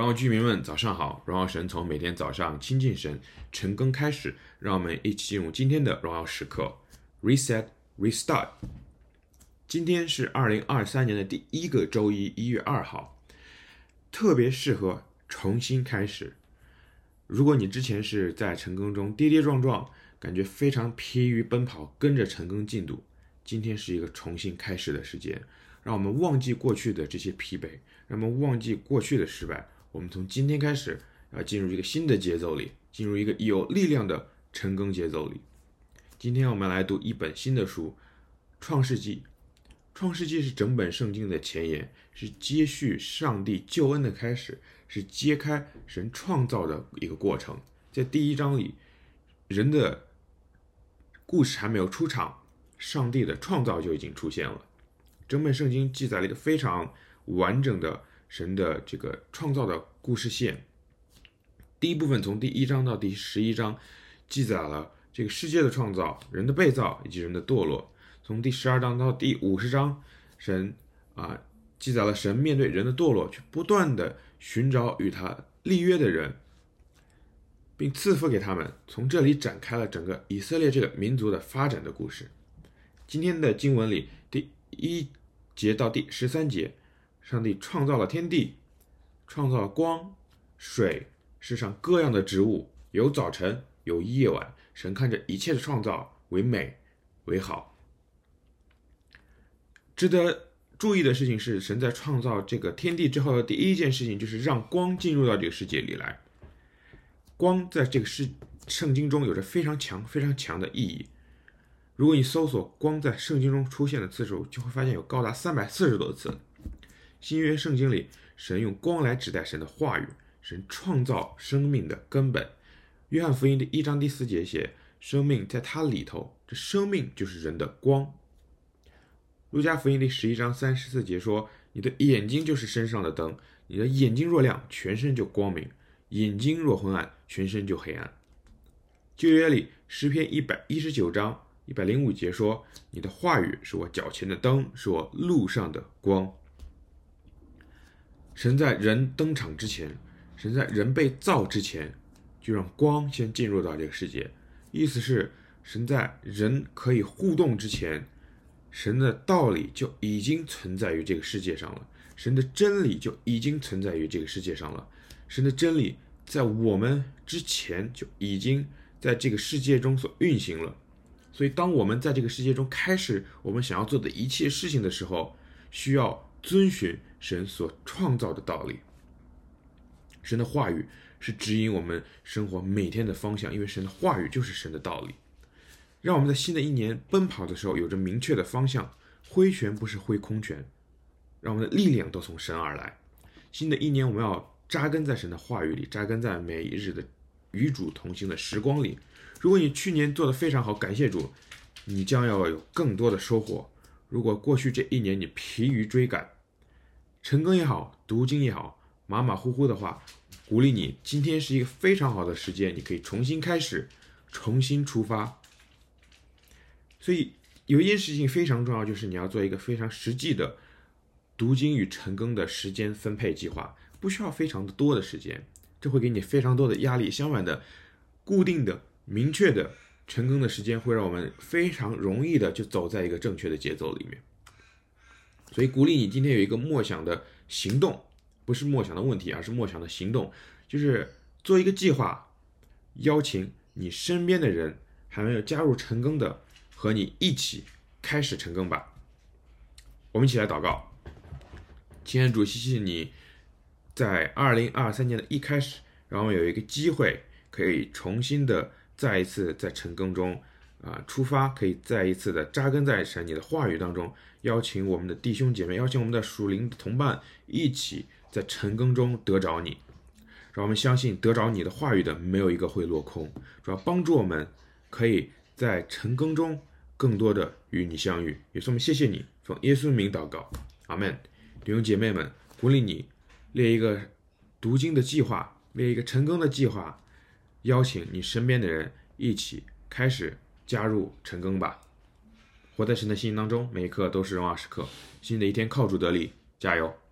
荣耀居民们，早上好！荣耀神从每天早上亲近神、晨更开始，让我们一起进入今天的荣耀时刻。Reset, Restart。今天是二零二三年的第一个周一，一月二号，特别适合重新开始。如果你之前是在晨更中跌跌撞撞，感觉非常疲于奔跑，跟着晨更进度，今天是一个重新开始的时间。让我们忘记过去的这些疲惫，让我们忘记过去的失败。我们从今天开始要进入一个新的节奏里，进入一个有力量的晨更节奏里。今天我们来读一本新的书《创世纪》。创世纪是整本圣经的前言，是接续上帝救恩的开始，是揭开神创造的一个过程。在第一章里，人的故事还没有出场，上帝的创造就已经出现了。整本圣经记载了一个非常完整的。神的这个创造的故事线，第一部分从第一章到第十一章，记载了这个世界的创造、人的被造以及人的堕落。从第十二章到第五十章，神啊记载了神面对人的堕落，去不断的寻找与他立约的人，并赐福给他们。从这里展开了整个以色列这个民族的发展的故事。今天的经文里，第一节到第十三节。上帝创造了天地，创造了光、水，世上各样的植物，有早晨，有夜晚。神看着一切的创造为美，为好。值得注意的事情是，神在创造这个天地之后的第一件事情，就是让光进入到这个世界里来。光在这个世圣经中有着非常强、非常强的意义。如果你搜索光在圣经中出现的次数，就会发现有高达三百四十多次。新约圣经里，神用光来指代神的话语，神创造生命的根本。约翰福音的一章第四节写：“生命在他里头，这生命就是人的光。”路加福音第十一章三十四节说：“你的眼睛就是身上的灯，你的眼睛若亮，全身就光明；眼睛若昏暗，全身就黑暗。”旧约里诗篇一百一十九章一百零五节说：“你的话语是我脚前的灯，是我路上的光。”神在人登场之前，神在人被造之前，就让光先进入到这个世界。意思是，神在人可以互动之前，神的道理就已经存在于这个世界上了，神的真理就已经存在于这个世界上了。神的真理在我们之前就已经在这个世界中所运行了。所以，当我们在这个世界中开始我们想要做的一切事情的时候，需要。遵循神所创造的道理，神的话语是指引我们生活每天的方向，因为神的话语就是神的道理，让我们在新的一年奔跑的时候有着明确的方向，挥拳不是挥空拳，让我们的力量都从神而来。新的一年，我们要扎根在神的话语里，扎根在每一日的与主同行的时光里。如果你去年做得非常好，感谢主，你将要有更多的收获。如果过去这一年你疲于追赶，晨更也好，读经也好，马马虎虎的话，鼓励你，今天是一个非常好的时间，你可以重新开始，重新出发。所以有一件事情非常重要，就是你要做一个非常实际的读经与晨更的时间分配计划，不需要非常的多的时间，这会给你非常多的压力。相反的，固定的、明确的。晨更的时间会让我们非常容易的就走在一个正确的节奏里面，所以鼓励你今天有一个默想的行动，不是默想的问题，而是默想的行动，就是做一个计划，邀请你身边的人还没有加入晨更的，和你一起开始晨更吧。我们一起来祷告，亲爱的主，谢谢你在二零二三年的一开始，让我有一个机会可以重新的。再一次在晨更中，啊、出发，可以再一次的扎根在神你的话语当中，邀请我们的弟兄姐妹，邀请我们的属灵同伴，一起在晨更中得着你，让我们相信得着你的话语的没有一个会落空，主要帮助我们可以在晨更中更多的与你相遇。也是我们谢谢你，奉耶稣名祷告，阿门。弟兄姐妹们，鼓励你列一个读经的计划，列一个晨更的计划。邀请你身边的人一起开始加入晨更吧，活在神的心当中，每一刻都是荣耀时刻。新的一天靠主得力，加油！